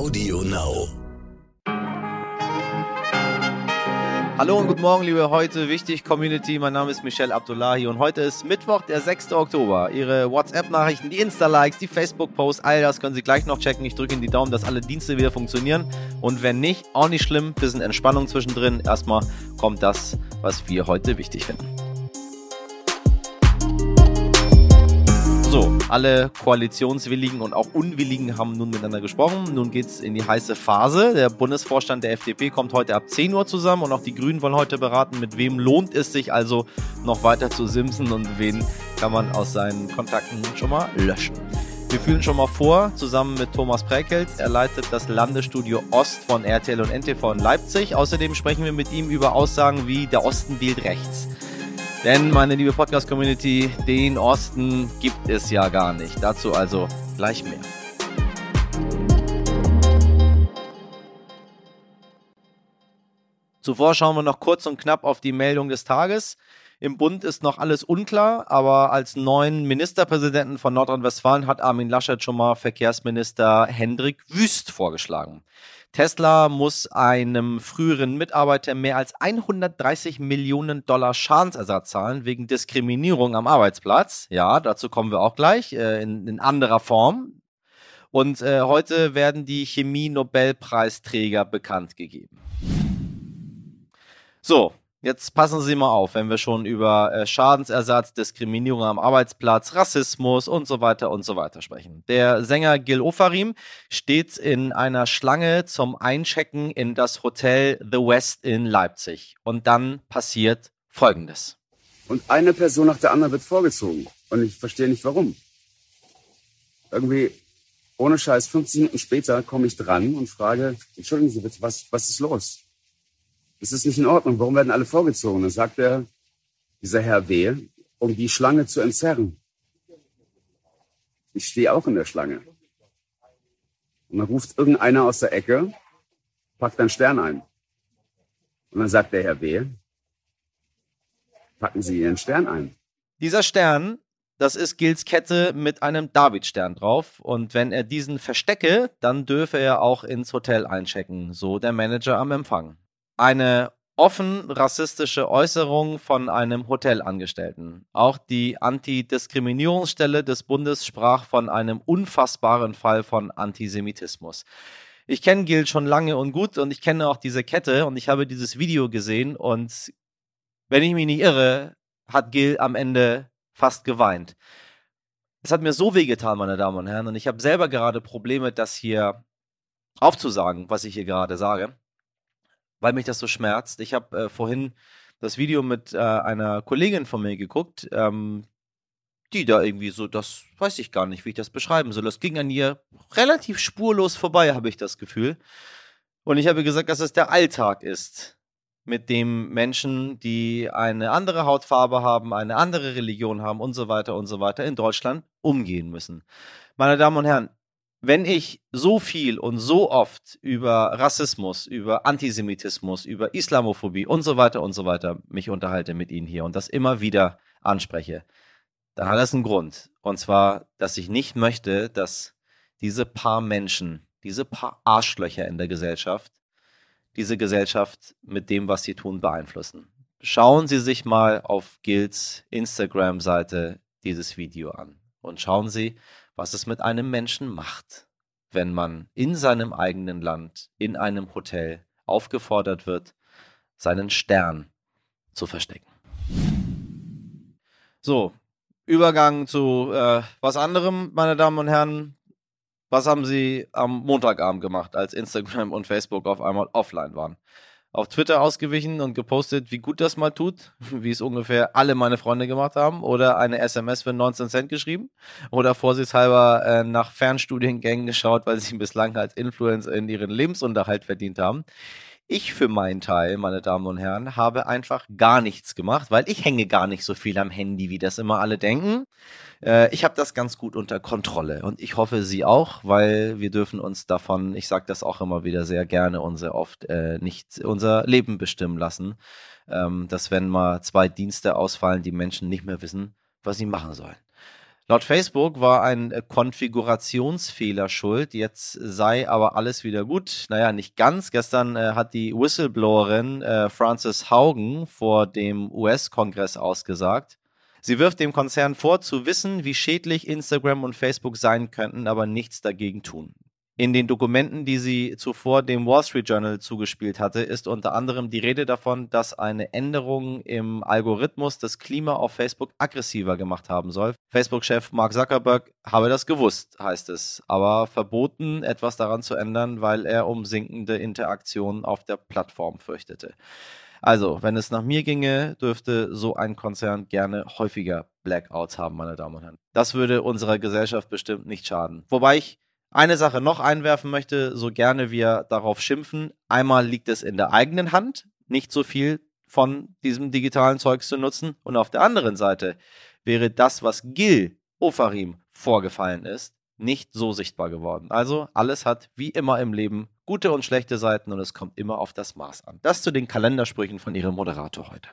Audio Now. Hallo und guten Morgen, liebe heute wichtig Community. Mein Name ist Michelle Abdullahi und heute ist Mittwoch, der 6. Oktober. Ihre WhatsApp-Nachrichten, die Insta-Likes, die Facebook-Posts, all das können Sie gleich noch checken. Ich drücke Ihnen die Daumen, dass alle Dienste wieder funktionieren. Und wenn nicht, auch nicht schlimm. Bisschen Entspannung zwischendrin. Erstmal kommt das, was wir heute wichtig finden. So, alle Koalitionswilligen und auch Unwilligen haben nun miteinander gesprochen. Nun geht es in die heiße Phase. Der Bundesvorstand der FDP kommt heute ab 10 Uhr zusammen und auch die Grünen wollen heute beraten, mit wem lohnt es sich also noch weiter zu simsen und wen kann man aus seinen Kontakten schon mal löschen. Wir fühlen schon mal vor, zusammen mit Thomas Präkelt. Er leitet das Landesstudio Ost von RTL und NTV in Leipzig. Außerdem sprechen wir mit ihm über Aussagen wie der Osten wählt rechts. Denn, meine liebe Podcast-Community, den Osten gibt es ja gar nicht. Dazu also gleich mehr. Zuvor schauen wir noch kurz und knapp auf die Meldung des Tages. Im Bund ist noch alles unklar, aber als neuen Ministerpräsidenten von Nordrhein-Westfalen hat Armin Laschet schon mal Verkehrsminister Hendrik Wüst vorgeschlagen. Tesla muss einem früheren Mitarbeiter mehr als 130 Millionen Dollar Schadensersatz zahlen wegen Diskriminierung am Arbeitsplatz. Ja, dazu kommen wir auch gleich äh, in, in, anderer Form. Und äh, heute werden die Chemie-Nobelpreisträger bekannt gegeben. So, Jetzt passen Sie mal auf, wenn wir schon über äh, Schadensersatz, Diskriminierung am Arbeitsplatz, Rassismus und so weiter und so weiter sprechen. Der Sänger Gil Ofarim steht in einer Schlange zum Einchecken in das Hotel The West in Leipzig. Und dann passiert Folgendes. Und eine Person nach der anderen wird vorgezogen. Und ich verstehe nicht warum. Irgendwie, ohne Scheiß, 15 Minuten später komme ich dran und frage, entschuldigen Sie bitte, was, was ist los? Das ist nicht in Ordnung. Warum werden alle vorgezogen? Dann sagt er, dieser Herr W., um die Schlange zu entzerren. Ich stehe auch in der Schlange. Und dann ruft irgendeiner aus der Ecke, packt einen Stern ein. Und dann sagt der Herr W., packen Sie Ihren Stern ein. Dieser Stern, das ist Gils Kette mit einem Davidstern drauf. Und wenn er diesen verstecke, dann dürfe er auch ins Hotel einchecken. So der Manager am Empfang eine offen rassistische Äußerung von einem Hotelangestellten. Auch die Antidiskriminierungsstelle des Bundes sprach von einem unfassbaren Fall von Antisemitismus. Ich kenne Gil schon lange und gut und ich kenne auch diese Kette und ich habe dieses Video gesehen und wenn ich mich nicht irre, hat Gil am Ende fast geweint. Es hat mir so wehgetan, meine Damen und Herren, und ich habe selber gerade Probleme, das hier aufzusagen, was ich hier gerade sage weil mich das so schmerzt. Ich habe äh, vorhin das Video mit äh, einer Kollegin von mir geguckt, ähm, die da irgendwie so, das weiß ich gar nicht, wie ich das beschreiben soll. Das ging an ihr relativ spurlos vorbei, habe ich das Gefühl. Und ich habe gesagt, dass es der Alltag ist, mit dem Menschen, die eine andere Hautfarbe haben, eine andere Religion haben und so weiter und so weiter in Deutschland umgehen müssen. Meine Damen und Herren, wenn ich so viel und so oft über Rassismus, über Antisemitismus, über Islamophobie und so weiter und so weiter mich unterhalte mit Ihnen hier und das immer wieder anspreche, dann hat das einen Grund. Und zwar, dass ich nicht möchte, dass diese paar Menschen, diese paar Arschlöcher in der Gesellschaft, diese Gesellschaft mit dem, was sie tun, beeinflussen. Schauen Sie sich mal auf Gilds Instagram-Seite dieses Video an und schauen Sie, was es mit einem Menschen macht, wenn man in seinem eigenen Land, in einem Hotel aufgefordert wird, seinen Stern zu verstecken. So, Übergang zu äh, was anderem, meine Damen und Herren. Was haben Sie am Montagabend gemacht, als Instagram und Facebook auf einmal offline waren? Auf Twitter ausgewichen und gepostet, wie gut das mal tut, wie es ungefähr alle meine Freunde gemacht haben, oder eine SMS für 19 Cent geschrieben oder vorsichtshalber äh, nach Fernstudiengängen geschaut, weil sie bislang als Influencer in ihren Lebensunterhalt verdient haben. Ich für meinen Teil, meine Damen und Herren, habe einfach gar nichts gemacht, weil ich hänge gar nicht so viel am Handy, wie das immer alle denken. Äh, ich habe das ganz gut unter Kontrolle und ich hoffe, Sie auch, weil wir dürfen uns davon, ich sage das auch immer wieder sehr gerne und sehr oft, äh, nicht unser Leben bestimmen lassen. Ähm, dass wenn mal zwei Dienste ausfallen, die Menschen nicht mehr wissen, was sie machen sollen. Laut Facebook war ein äh, Konfigurationsfehler schuld, jetzt sei aber alles wieder gut. Naja, nicht ganz. Gestern äh, hat die Whistleblowerin äh, Frances Haugen vor dem US-Kongress ausgesagt. Sie wirft dem Konzern vor, zu wissen, wie schädlich Instagram und Facebook sein könnten, aber nichts dagegen tun. In den Dokumenten, die sie zuvor dem Wall Street Journal zugespielt hatte, ist unter anderem die Rede davon, dass eine Änderung im Algorithmus das Klima auf Facebook aggressiver gemacht haben soll. Facebook-Chef Mark Zuckerberg habe das gewusst, heißt es, aber verboten, etwas daran zu ändern, weil er um sinkende Interaktionen auf der Plattform fürchtete. Also, wenn es nach mir ginge, dürfte so ein Konzern gerne häufiger Blackouts haben, meine Damen und Herren. Das würde unserer Gesellschaft bestimmt nicht schaden. Wobei ich eine Sache noch einwerfen möchte, so gerne wir darauf schimpfen. Einmal liegt es in der eigenen Hand, nicht so viel von diesem digitalen Zeugs zu nutzen. Und auf der anderen Seite wäre das, was Gil Ofarim vorgefallen ist, nicht so sichtbar geworden. Also alles hat wie immer im Leben gute und schlechte Seiten und es kommt immer auf das Maß an. Das zu den Kalendersprüchen von Ihrem Moderator heute.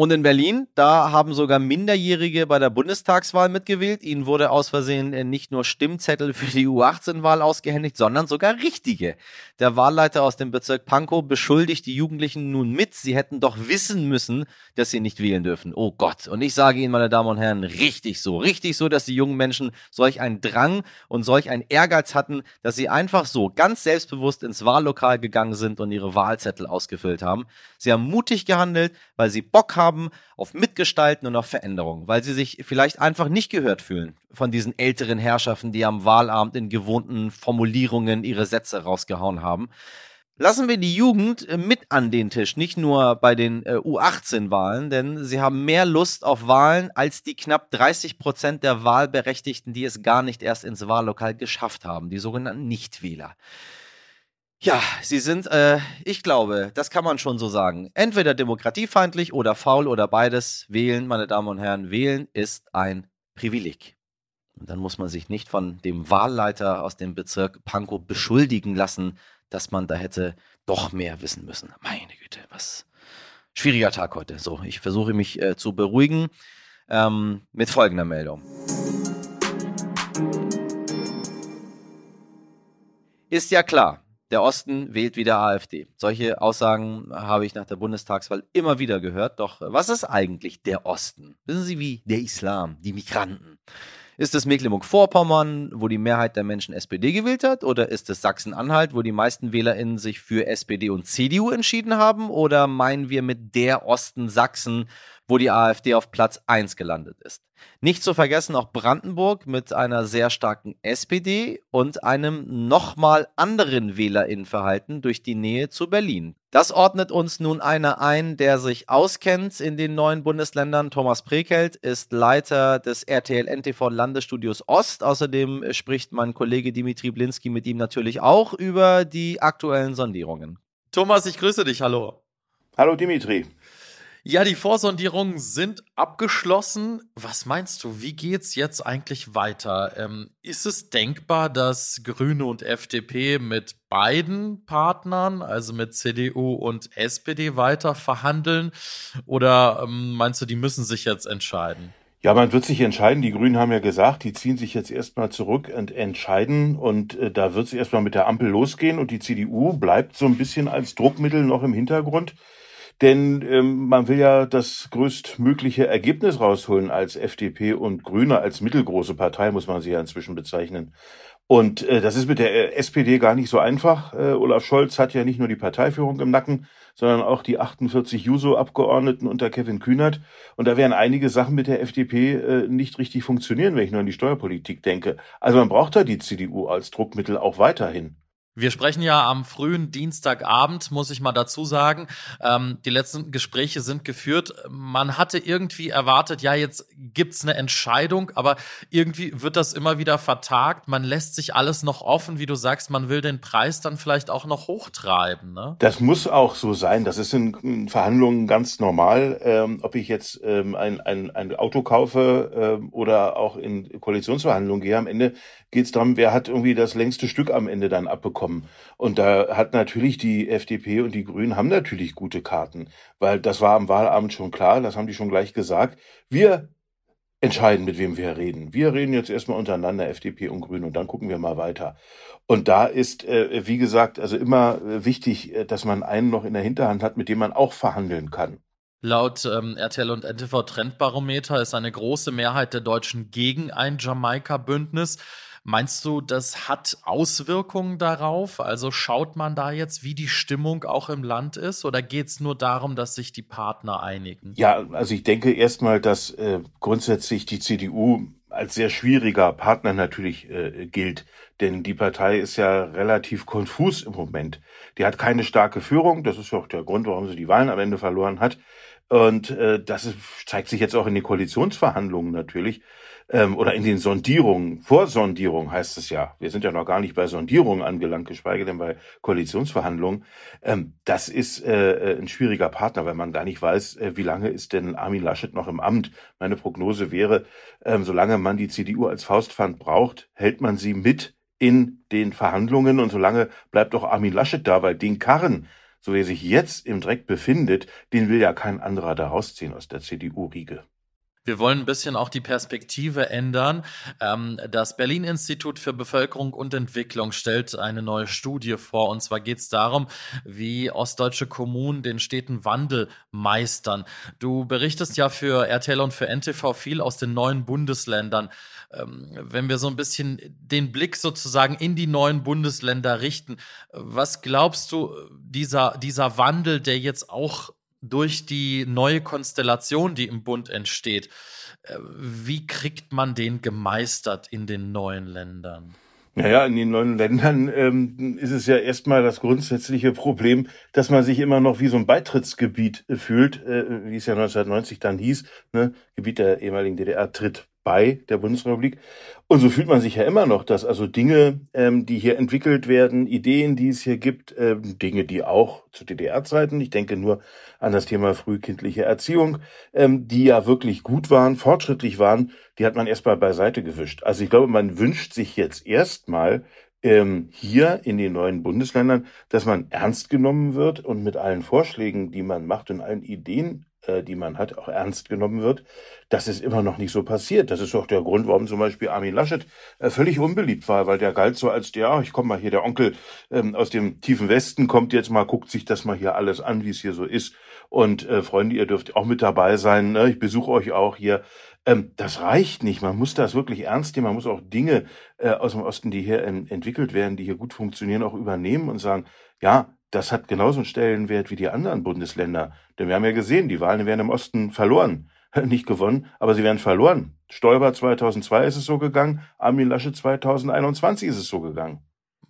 Und in Berlin, da haben sogar Minderjährige bei der Bundestagswahl mitgewählt. Ihnen wurde aus Versehen äh, nicht nur Stimmzettel für die U18-Wahl ausgehändigt, sondern sogar richtige. Der Wahlleiter aus dem Bezirk Pankow beschuldigt die Jugendlichen nun mit, sie hätten doch wissen müssen, dass sie nicht wählen dürfen. Oh Gott. Und ich sage Ihnen, meine Damen und Herren, richtig so. Richtig so, dass die jungen Menschen solch einen Drang und solch einen Ehrgeiz hatten, dass sie einfach so ganz selbstbewusst ins Wahllokal gegangen sind und ihre Wahlzettel ausgefüllt haben. Sie haben mutig gehandelt, weil sie Bock haben, haben auf Mitgestalten und auf Veränderungen, weil sie sich vielleicht einfach nicht gehört fühlen von diesen älteren Herrschaften, die am Wahlabend in gewohnten Formulierungen ihre Sätze rausgehauen haben. Lassen wir die Jugend äh, mit an den Tisch, nicht nur bei den äh, U18-Wahlen, denn sie haben mehr Lust auf Wahlen als die knapp 30 Prozent der Wahlberechtigten, die es gar nicht erst ins Wahllokal geschafft haben, die sogenannten Nichtwähler. Ja, sie sind, äh, ich glaube, das kann man schon so sagen. Entweder demokratiefeindlich oder faul oder beides. Wählen, meine Damen und Herren, wählen ist ein Privileg. Und dann muss man sich nicht von dem Wahlleiter aus dem Bezirk Pankow beschuldigen lassen, dass man da hätte doch mehr wissen müssen. Meine Güte, was schwieriger Tag heute. So, ich versuche mich äh, zu beruhigen ähm, mit folgender Meldung. Ist ja klar, der Osten wählt wieder AfD. Solche Aussagen habe ich nach der Bundestagswahl immer wieder gehört. Doch was ist eigentlich der Osten? Wissen Sie wie? Der Islam, die Migranten. Ist es Mecklenburg-Vorpommern, wo die Mehrheit der Menschen SPD gewählt hat? Oder ist es Sachsen-Anhalt, wo die meisten WählerInnen sich für SPD und CDU entschieden haben? Oder meinen wir mit der Osten Sachsen, wo die AfD auf Platz 1 gelandet ist. Nicht zu vergessen auch Brandenburg mit einer sehr starken SPD und einem nochmal anderen Wählerinnenverhalten durch die Nähe zu Berlin. Das ordnet uns nun einer ein, der sich auskennt in den neuen Bundesländern. Thomas Prekelt ist Leiter des RTL NTV Landesstudios Ost. Außerdem spricht mein Kollege Dimitri Blinski mit ihm natürlich auch über die aktuellen Sondierungen. Thomas, ich grüße dich. Hallo. Hallo Dimitri. Ja, die Vorsondierungen sind abgeschlossen. Was meinst du, wie geht's jetzt eigentlich weiter? Ähm, ist es denkbar, dass Grüne und FDP mit beiden Partnern, also mit CDU und SPD, weiter verhandeln? Oder ähm, meinst du, die müssen sich jetzt entscheiden? Ja, man wird sich entscheiden. Die Grünen haben ja gesagt, die ziehen sich jetzt erstmal zurück und entscheiden. Und äh, da wird es erstmal mit der Ampel losgehen. Und die CDU bleibt so ein bisschen als Druckmittel noch im Hintergrund. Denn ähm, man will ja das größtmögliche Ergebnis rausholen als FDP und Grüne, als mittelgroße Partei, muss man sie ja inzwischen bezeichnen. Und äh, das ist mit der äh, SPD gar nicht so einfach. Äh, Olaf Scholz hat ja nicht nur die Parteiführung im Nacken, sondern auch die 48 Juso-Abgeordneten unter Kevin Kühnert. Und da werden einige Sachen mit der FDP äh, nicht richtig funktionieren, wenn ich nur an die Steuerpolitik denke. Also man braucht da die CDU als Druckmittel auch weiterhin. Wir sprechen ja am frühen Dienstagabend, muss ich mal dazu sagen. Ähm, die letzten Gespräche sind geführt. Man hatte irgendwie erwartet, ja, jetzt gibt's eine Entscheidung, aber irgendwie wird das immer wieder vertagt. Man lässt sich alles noch offen, wie du sagst, man will den Preis dann vielleicht auch noch hochtreiben. Ne? Das muss auch so sein. Das ist in, Verhandlungen ganz normal. Ähm, ob ich jetzt ähm, ein, ein, ein Auto kaufe ähm, oder auch in Koalitionsverhandlungen gehe, am Ende geht es darum, wer hat irgendwie das längste Stück am Ende dann abbekommen. Und da hat natürlich die FDP und die Grünen haben natürlich gute Karten, weil das war am Wahlabend schon klar, das haben die schon gleich gesagt. Wir entscheiden, mit wem wir reden. Wir reden jetzt erstmal untereinander, FDP und Grüne, und dann gucken wir mal weiter. Und da ist, äh, wie gesagt, also immer äh, wichtig, äh, dass man einen noch in der Hinterhand hat, mit dem man auch verhandeln kann. Laut ähm, RTL und NTV Trendbarometer ist eine große Mehrheit der Deutschen gegen ein Jamaika-Bündnis. Meinst du, das hat Auswirkungen darauf? Also schaut man da jetzt, wie die Stimmung auch im Land ist, oder geht es nur darum, dass sich die Partner einigen? Ja, also ich denke erstmal, dass äh, grundsätzlich die CDU als sehr schwieriger Partner natürlich äh, gilt. Denn die Partei ist ja relativ konfus im Moment. Die hat keine starke Führung. Das ist ja auch der Grund, warum sie die Wahlen am Ende verloren hat. Und äh, das ist, zeigt sich jetzt auch in den Koalitionsverhandlungen natürlich ähm, oder in den Sondierungen, Vorsondierung heißt es ja. Wir sind ja noch gar nicht bei Sondierungen angelangt, geschweige denn bei Koalitionsverhandlungen. Ähm, das ist äh, äh, ein schwieriger Partner, weil man gar nicht weiß, äh, wie lange ist denn Armin Laschet noch im Amt. Meine Prognose wäre, ähm, solange man die CDU als Faustpfand braucht, hält man sie mit in den Verhandlungen und solange bleibt auch Armin Laschet da, weil den Karren, so wie er sich jetzt im Dreck befindet, den will ja kein anderer da rausziehen aus der CDU-Riege. Wir wollen ein bisschen auch die Perspektive ändern. Ähm, das Berlin-Institut für Bevölkerung und Entwicklung stellt eine neue Studie vor. Und zwar geht es darum, wie ostdeutsche Kommunen den steten Wandel meistern. Du berichtest ja für RTL und für NTV viel aus den neuen Bundesländern. Ähm, wenn wir so ein bisschen den Blick sozusagen in die neuen Bundesländer richten, was glaubst du, dieser, dieser Wandel, der jetzt auch durch die neue Konstellation, die im Bund entsteht, äh, wie kriegt man den gemeistert in den neuen Ländern? Naja, in den neuen Ländern ähm, ist es ja erstmal das grundsätzliche Problem, dass man sich immer noch wie so ein Beitrittsgebiet äh, fühlt, äh, wie es ja 1990 dann hieß, ne? Gebiet der ehemaligen DDR tritt bei der Bundesrepublik. Und so fühlt man sich ja immer noch, dass also Dinge, ähm, die hier entwickelt werden, Ideen, die es hier gibt, ähm, Dinge, die auch zu DDR-Zeiten, ich denke nur an das Thema frühkindliche Erziehung, ähm, die ja wirklich gut waren, fortschrittlich waren, die hat man erstmal beiseite gewischt. Also ich glaube, man wünscht sich jetzt erstmal ähm, hier in den neuen Bundesländern, dass man ernst genommen wird und mit allen Vorschlägen, die man macht und allen Ideen, die man hat, auch ernst genommen wird. Das ist immer noch nicht so passiert. Das ist auch der Grund, warum zum Beispiel Armin Laschet äh, völlig unbeliebt war, weil der galt so als der, ich komme mal hier, der Onkel ähm, aus dem tiefen Westen kommt jetzt mal, guckt sich das mal hier alles an, wie es hier so ist. Und äh, Freunde, ihr dürft auch mit dabei sein. Ne? Ich besuche euch auch hier. Ähm, das reicht nicht. Man muss das wirklich ernst nehmen. Man muss auch Dinge äh, aus dem Osten, die hier ähm, entwickelt werden, die hier gut funktionieren, auch übernehmen und sagen, ja, das hat genauso einen Stellenwert wie die anderen Bundesländer. Denn wir haben ja gesehen, die Wahlen werden im Osten verloren. Nicht gewonnen, aber sie werden verloren. Stoiber 2002 ist es so gegangen, Armin Lasche 2021 ist es so gegangen.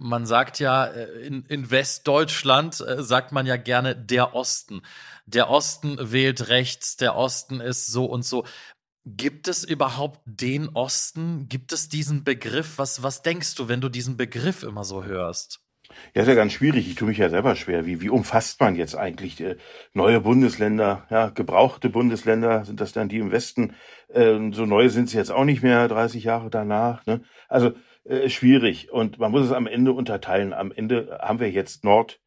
Man sagt ja, äh, in, in Westdeutschland äh, sagt man ja gerne der Osten. Der Osten wählt rechts, der Osten ist so und so. Gibt es überhaupt den Osten? Gibt es diesen Begriff? Was, was denkst du, wenn du diesen Begriff immer so hörst? Ja, ist ja ganz schwierig. Ich tue mich ja selber schwer. Wie, wie umfasst man jetzt eigentlich äh, neue Bundesländer? Ja, gebrauchte Bundesländer sind das dann die im Westen? Äh, so neu sind sie jetzt auch nicht mehr, 30 Jahre danach. Ne? Also äh, schwierig. Und man muss es am Ende unterteilen. Am Ende haben wir jetzt Nord,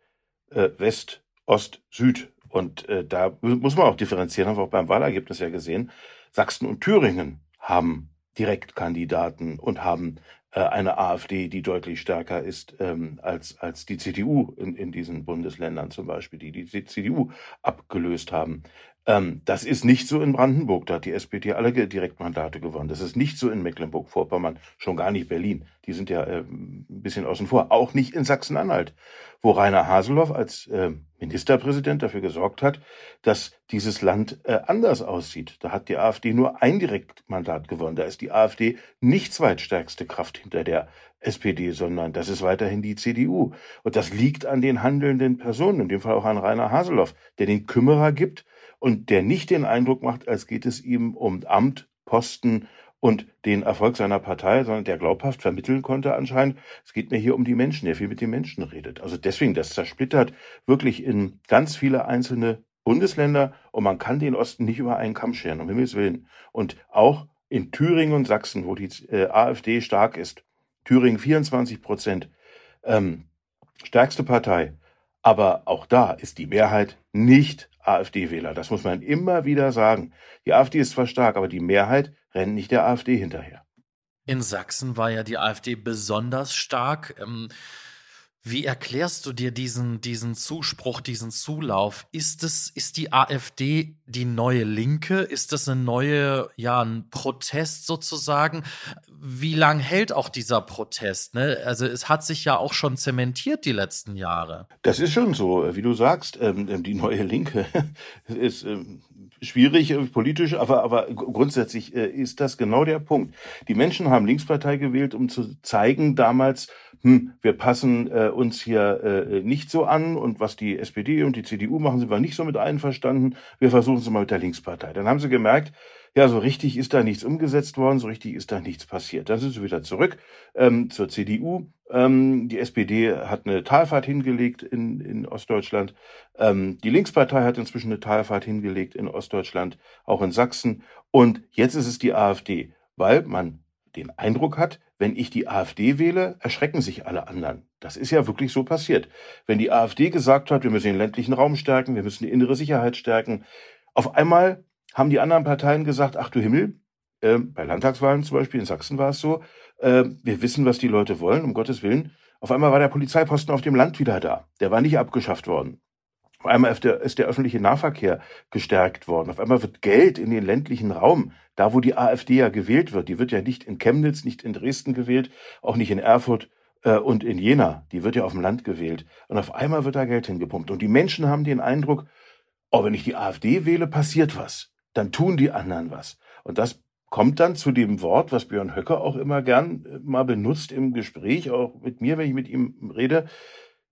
äh, West, Ost, Süd. Und äh, da muss man auch differenzieren, haben wir auch beim Wahlergebnis ja gesehen. Sachsen und Thüringen haben Direktkandidaten und haben äh, eine AfD, die deutlich stärker ist ähm, als, als die CDU in, in diesen Bundesländern zum Beispiel, die die CDU abgelöst haben. Ähm, das ist nicht so in Brandenburg, da hat die SPD alle Direktmandate gewonnen. Das ist nicht so in Mecklenburg-Vorpommern, schon gar nicht Berlin. Die sind ja äh, ein bisschen außen vor. Auch nicht in Sachsen-Anhalt, wo Rainer Haseloff als äh, Ministerpräsident dafür gesorgt hat, dass dieses Land äh, anders aussieht. Da hat die AfD nur ein Direktmandat gewonnen. Da ist die AfD nicht zweitstärkste Kraft hinter der SPD, sondern das ist weiterhin die CDU. Und das liegt an den handelnden Personen, in dem Fall auch an Rainer Haseloff, der den Kümmerer gibt und der nicht den Eindruck macht, als geht es ihm um Amt, Posten und den Erfolg seiner Partei, sondern der glaubhaft vermitteln konnte anscheinend, es geht mir hier um die Menschen, der viel mit den Menschen redet. Also deswegen, das zersplittert wirklich in ganz viele einzelne Bundesländer und man kann den Osten nicht über einen Kamm scheren, um Himmels Willen. Und auch in Thüringen und Sachsen, wo die äh, AfD stark ist, Thüringen 24 Prozent, ähm, stärkste Partei, aber auch da ist die Mehrheit nicht AfD-Wähler. Das muss man immer wieder sagen. Die AfD ist zwar stark, aber die Mehrheit rennen nicht der AfD hinterher. In Sachsen war ja die AfD besonders stark. Ähm, wie erklärst du dir diesen, diesen Zuspruch, diesen Zulauf? Ist es, ist die AfD die neue Linke? Ist das eine neue, ja, ein Protest sozusagen? Wie lang hält auch dieser Protest? Ne? Also es hat sich ja auch schon zementiert die letzten Jahre. Das ist schon so, wie du sagst, ähm, die neue Linke ist ähm, schwierig äh, politisch, aber, aber grundsätzlich äh, ist das genau der Punkt. Die Menschen haben Linkspartei gewählt, um zu zeigen damals, hm, wir passen äh, uns hier äh, nicht so an und was die SPD und die CDU machen, sind wir nicht so mit einverstanden. Wir versuchen es mal mit der Linkspartei. Dann haben sie gemerkt, ja, so richtig ist da nichts umgesetzt worden, so richtig ist da nichts passiert. Dann sind sie wieder zurück ähm, zur CDU. Ähm, die SPD hat eine Talfahrt hingelegt in, in Ostdeutschland. Ähm, die Linkspartei hat inzwischen eine Talfahrt hingelegt in Ostdeutschland, auch in Sachsen. Und jetzt ist es die AfD, weil man den Eindruck hat, wenn ich die AfD wähle, erschrecken sich alle anderen. Das ist ja wirklich so passiert. Wenn die AfD gesagt hat, wir müssen den ländlichen Raum stärken, wir müssen die innere Sicherheit stärken, auf einmal haben die anderen Parteien gesagt, ach du Himmel, äh, bei Landtagswahlen zum Beispiel, in Sachsen war es so, äh, wir wissen, was die Leute wollen, um Gottes Willen. Auf einmal war der Polizeiposten auf dem Land wieder da. Der war nicht abgeschafft worden. Auf einmal ist der, öffentliche Nahverkehr gestärkt worden. Auf einmal wird Geld in den ländlichen Raum, da wo die AfD ja gewählt wird, die wird ja nicht in Chemnitz, nicht in Dresden gewählt, auch nicht in Erfurt äh, und in Jena, die wird ja auf dem Land gewählt. Und auf einmal wird da Geld hingepumpt. Und die Menschen haben den Eindruck, oh, wenn ich die AfD wähle, passiert was dann tun die anderen was. Und das kommt dann zu dem Wort, was Björn Höcker auch immer gern äh, mal benutzt im Gespräch, auch mit mir, wenn ich mit ihm rede.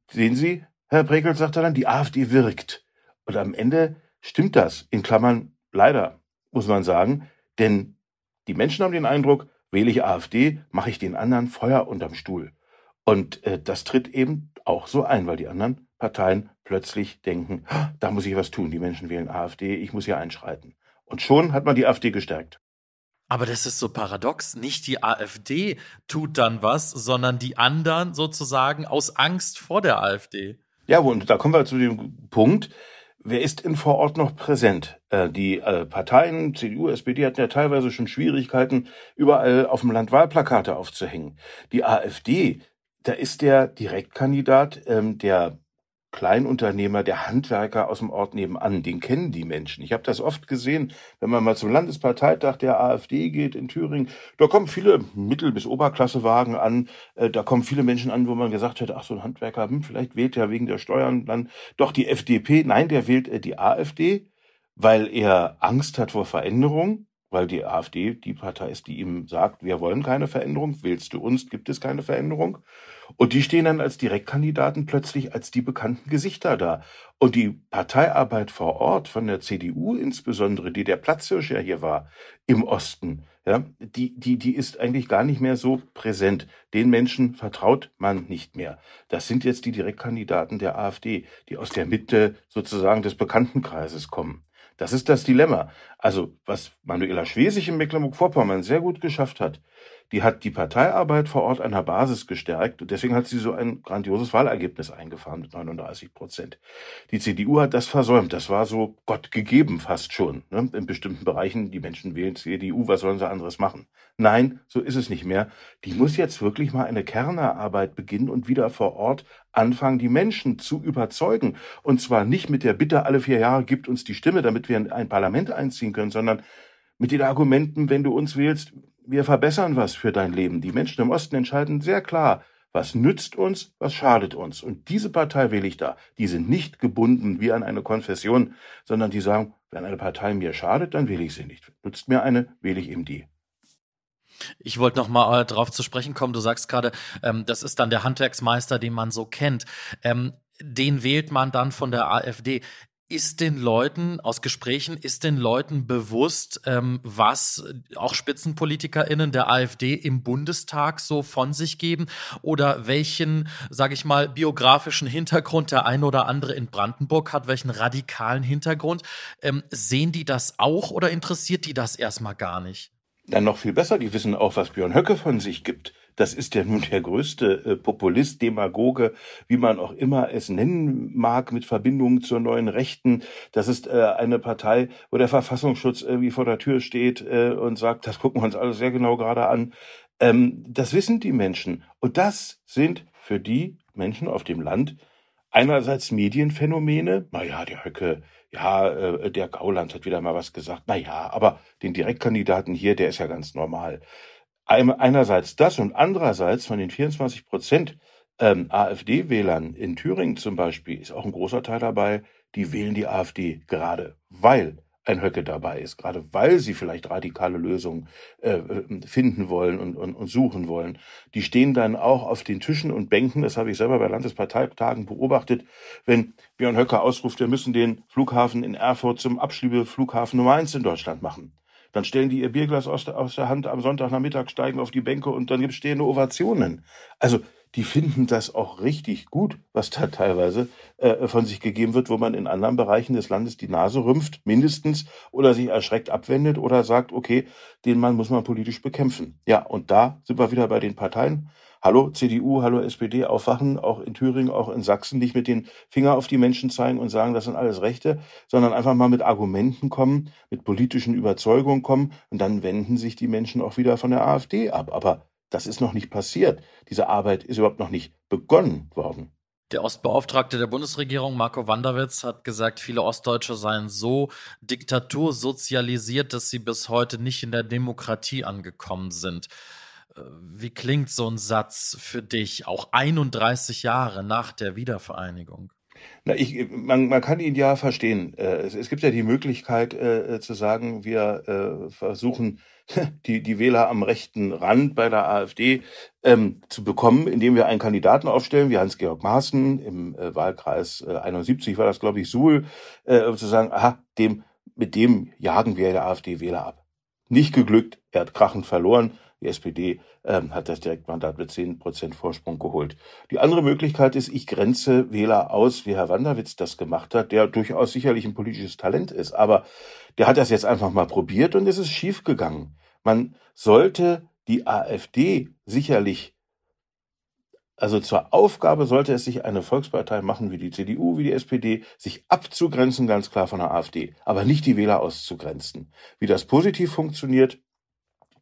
Sehen Sie, Herr Brekel, sagt dann, die AfD wirkt. Und am Ende stimmt das, in Klammern leider, muss man sagen, denn die Menschen haben den Eindruck, wähle ich AfD, mache ich den anderen Feuer unterm Stuhl. Und äh, das tritt eben auch so ein, weil die anderen Parteien plötzlich denken, da muss ich was tun. Die Menschen wählen AfD, ich muss hier einschreiten. Und schon hat man die AfD gestärkt. Aber das ist so paradox. Nicht die AfD tut dann was, sondern die anderen sozusagen aus Angst vor der AfD. Ja, und da kommen wir zu dem Punkt, wer ist in vor Ort noch präsent? Äh, die äh, Parteien, CDU, SPD hatten ja teilweise schon Schwierigkeiten, überall auf dem Land Wahlplakate aufzuhängen. Die AfD, da ist der Direktkandidat, ähm, der Kleinunternehmer, der Handwerker aus dem Ort nebenan, den kennen die Menschen. Ich habe das oft gesehen, wenn man mal zum Landesparteitag der AfD geht in Thüringen, da kommen viele Mittel- bis Oberklassewagen an, äh, da kommen viele Menschen an, wo man gesagt hätte, ach so ein Handwerker, hm, vielleicht wählt er wegen der Steuern dann doch die FDP. Nein, der wählt äh, die AfD, weil er Angst hat vor Veränderung, weil die AfD die Partei ist, die ihm sagt, wir wollen keine Veränderung, wählst du uns, gibt es keine Veränderung. Und die stehen dann als Direktkandidaten plötzlich als die bekannten Gesichter da. Und die Parteiarbeit vor Ort von der CDU insbesondere, die der Platzhirsch ja hier war im Osten, ja, die, die, die ist eigentlich gar nicht mehr so präsent. Den Menschen vertraut man nicht mehr. Das sind jetzt die Direktkandidaten der AfD, die aus der Mitte sozusagen des Bekanntenkreises kommen. Das ist das Dilemma. Also, was Manuela Schwesig in Mecklenburg-Vorpommern sehr gut geschafft hat, die hat die Parteiarbeit vor Ort einer Basis gestärkt und deswegen hat sie so ein grandioses Wahlergebnis eingefahren mit 39 Prozent. Die CDU hat das versäumt. Das war so Gott gegeben fast schon. Ne? In bestimmten Bereichen, die Menschen wählen CDU, was sollen sie anderes machen? Nein, so ist es nicht mehr. Die muss jetzt wirklich mal eine Kernerarbeit beginnen und wieder vor Ort anfangen, die Menschen zu überzeugen. Und zwar nicht mit der Bitte, alle vier Jahre gibt uns die Stimme, damit wir in ein Parlament einziehen können, sondern mit den Argumenten, wenn du uns wählst, wir verbessern was für dein Leben. Die Menschen im Osten entscheiden sehr klar, was nützt uns, was schadet uns. Und diese Partei wähle ich da. Die sind nicht gebunden wie an eine Konfession, sondern die sagen, wenn eine Partei mir schadet, dann wähle ich sie nicht. Nützt mir eine, wähle ich eben die. Ich wollte noch mal äh, darauf zu sprechen kommen. Du sagst gerade, ähm, das ist dann der Handwerksmeister, den man so kennt. Ähm, den wählt man dann von der AfD ist den Leuten aus Gesprächen, ist den Leuten bewusst, ähm, was auch SpitzenpolitikerInnen der AfD im Bundestag so von sich geben oder welchen, sage ich mal, biografischen Hintergrund der eine oder andere in Brandenburg hat, welchen radikalen Hintergrund. Ähm, sehen die das auch oder interessiert die das erstmal gar nicht? Dann noch viel besser, die wissen auch, was Björn Höcke von sich gibt. Das ist ja nun der größte äh, Populist, Demagoge, wie man auch immer es nennen mag, mit Verbindungen zur neuen Rechten. Das ist äh, eine Partei, wo der Verfassungsschutz irgendwie vor der Tür steht äh, und sagt, das gucken wir uns alles sehr genau gerade an. Ähm, das wissen die Menschen. Und das sind für die Menschen auf dem Land einerseits Medienphänomene. Naja, der Höcke, ja, der Gauland hat wieder mal was gesagt. Naja, aber den Direktkandidaten hier, der ist ja ganz normal. Einerseits das und andererseits von den 24 Prozent ähm, AfD-Wählern in Thüringen zum Beispiel ist auch ein großer Teil dabei, die wählen die AfD gerade, weil ein Höcke dabei ist, gerade weil sie vielleicht radikale Lösungen äh, finden wollen und, und, und suchen wollen. Die stehen dann auch auf den Tischen und Bänken, das habe ich selber bei Landesparteitagen beobachtet, wenn Björn Höcke ausruft, wir müssen den Flughafen in Erfurt zum Abschiebeflughafen Nummer eins in Deutschland machen. Dann stellen die ihr Bierglas aus der, Hand am Sonntagnachmittag, steigen auf die Bänke und dann gibt es stehende Ovationen. Also die finden das auch richtig gut, was da teilweise äh, von sich gegeben wird, wo man in anderen Bereichen des Landes die Nase rümpft, mindestens, oder sich erschreckt abwendet oder sagt, okay, den Mann muss man politisch bekämpfen. Ja, und da sind wir wieder bei den Parteien. Hallo CDU, hallo SPD, aufwachen, auch in Thüringen, auch in Sachsen, nicht mit den Finger auf die Menschen zeigen und sagen, das sind alles Rechte, sondern einfach mal mit Argumenten kommen, mit politischen Überzeugungen kommen und dann wenden sich die Menschen auch wieder von der AfD ab. Aber das ist noch nicht passiert. Diese Arbeit ist überhaupt noch nicht begonnen worden. Der Ostbeauftragte der Bundesregierung, Marco Wanderwitz, hat gesagt, viele Ostdeutsche seien so diktatursozialisiert, dass sie bis heute nicht in der Demokratie angekommen sind. Äh, wie klingt so ein Satz für dich, auch 31 Jahre nach der Wiedervereinigung? Na, ich, man, man kann ihn ja verstehen. Äh, es, es gibt ja die Möglichkeit äh, zu sagen, wir äh, versuchen die, die Wähler am rechten Rand bei der AfD ähm, zu bekommen, indem wir einen Kandidaten aufstellen, wie Hans-Georg Maaßen im äh, Wahlkreis äh, 71 war das, glaube ich, Suhl, äh, zu sagen, aha, dem, mit dem jagen wir der AfD-Wähler ab. Nicht geglückt, er hat krachend verloren. Die SPD ähm, hat das Direktmandat mit 10 Prozent Vorsprung geholt. Die andere Möglichkeit ist, ich grenze Wähler aus, wie Herr Wanderwitz das gemacht hat, der durchaus sicherlich ein politisches Talent ist. Aber der hat das jetzt einfach mal probiert und es ist schiefgegangen. Man sollte die AfD sicherlich, also zur Aufgabe sollte es sich eine Volkspartei machen wie die CDU, wie die SPD, sich abzugrenzen ganz klar von der AfD, aber nicht die Wähler auszugrenzen. Wie das positiv funktioniert,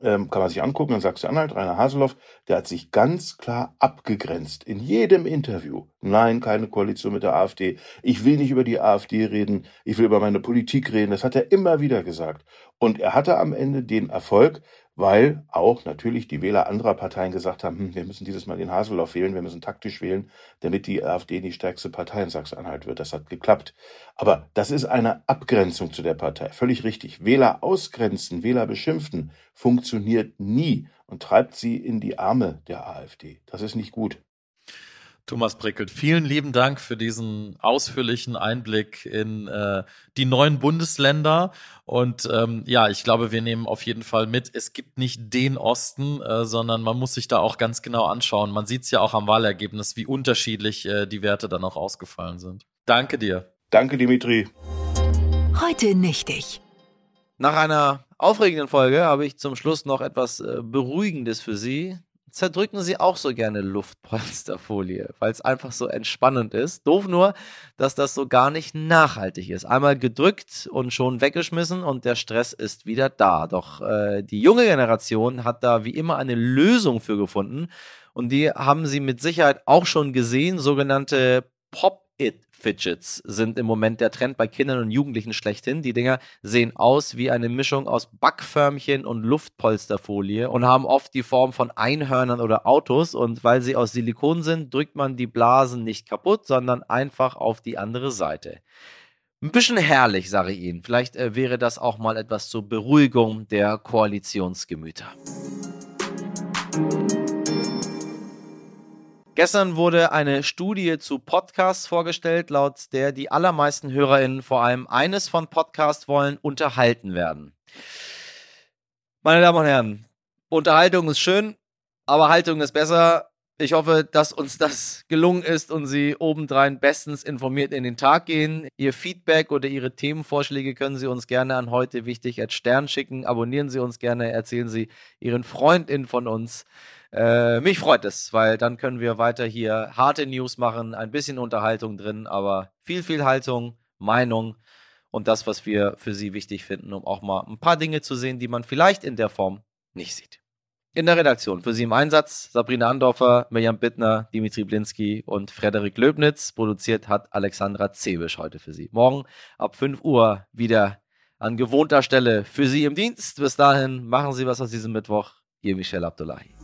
ähm, kann man sich angucken in Sachsen-Anhalt, Rainer Haseloff, der hat sich ganz klar abgegrenzt in jedem Interview. Nein, keine Koalition mit der AfD. Ich will nicht über die AfD reden. Ich will über meine Politik reden. Das hat er immer wieder gesagt. Und er hatte am Ende den Erfolg, weil auch natürlich die Wähler anderer Parteien gesagt haben, hm, wir müssen dieses Mal den Haseloff wählen, wir müssen taktisch wählen, damit die AfD die stärkste Partei in Sachsen-Anhalt wird. Das hat geklappt. Aber das ist eine Abgrenzung zu der Partei. Völlig richtig. Wähler ausgrenzen, Wähler beschimpfen, funktioniert nie und treibt sie in die Arme der AfD. Das ist nicht gut. Thomas Prickelt, vielen lieben Dank für diesen ausführlichen Einblick in äh, die neuen Bundesländer. Und ähm, ja, ich glaube, wir nehmen auf jeden Fall mit, es gibt nicht den Osten, äh, sondern man muss sich da auch ganz genau anschauen. Man sieht es ja auch am Wahlergebnis, wie unterschiedlich äh, die Werte dann auch ausgefallen sind. Danke dir. Danke, Dimitri. Heute nicht ich. Nach einer aufregenden Folge habe ich zum Schluss noch etwas äh, Beruhigendes für Sie zerdrücken sie auch so gerne Luftpolsterfolie, weil es einfach so entspannend ist. Doof nur, dass das so gar nicht nachhaltig ist. Einmal gedrückt und schon weggeschmissen und der Stress ist wieder da. Doch äh, die junge Generation hat da wie immer eine Lösung für gefunden und die haben sie mit Sicherheit auch schon gesehen, sogenannte Pop-It Fidgets sind im Moment der Trend bei Kindern und Jugendlichen schlechthin. Die Dinger sehen aus wie eine Mischung aus Backförmchen und Luftpolsterfolie und haben oft die Form von Einhörnern oder Autos. Und weil sie aus Silikon sind, drückt man die Blasen nicht kaputt, sondern einfach auf die andere Seite. Ein bisschen herrlich, sage ich Ihnen. Vielleicht äh, wäre das auch mal etwas zur Beruhigung der Koalitionsgemüter. Gestern wurde eine Studie zu Podcasts vorgestellt, laut der die allermeisten HörerInnen vor allem eines von Podcasts wollen, unterhalten werden. Meine Damen und Herren, Unterhaltung ist schön, aber Haltung ist besser. Ich hoffe, dass uns das gelungen ist und Sie obendrein bestens informiert in den Tag gehen. Ihr Feedback oder Ihre Themenvorschläge können Sie uns gerne an heute wichtig als Stern schicken. Abonnieren Sie uns gerne, erzählen Sie Ihren Freundinnen von uns. Äh, mich freut es, weil dann können wir weiter hier harte News machen, ein bisschen Unterhaltung drin, aber viel, viel Haltung, Meinung und das, was wir für Sie wichtig finden, um auch mal ein paar Dinge zu sehen, die man vielleicht in der Form nicht sieht. In der Redaktion für Sie im Einsatz Sabrina Andorfer, Mirjam Bittner, Dimitri Blinski und Frederik Löbnitz. Produziert hat Alexandra Zebisch heute für Sie. Morgen ab 5 Uhr wieder an gewohnter Stelle für Sie im Dienst. Bis dahin machen Sie was aus diesem Mittwoch. Ihr Michel Abdullahi.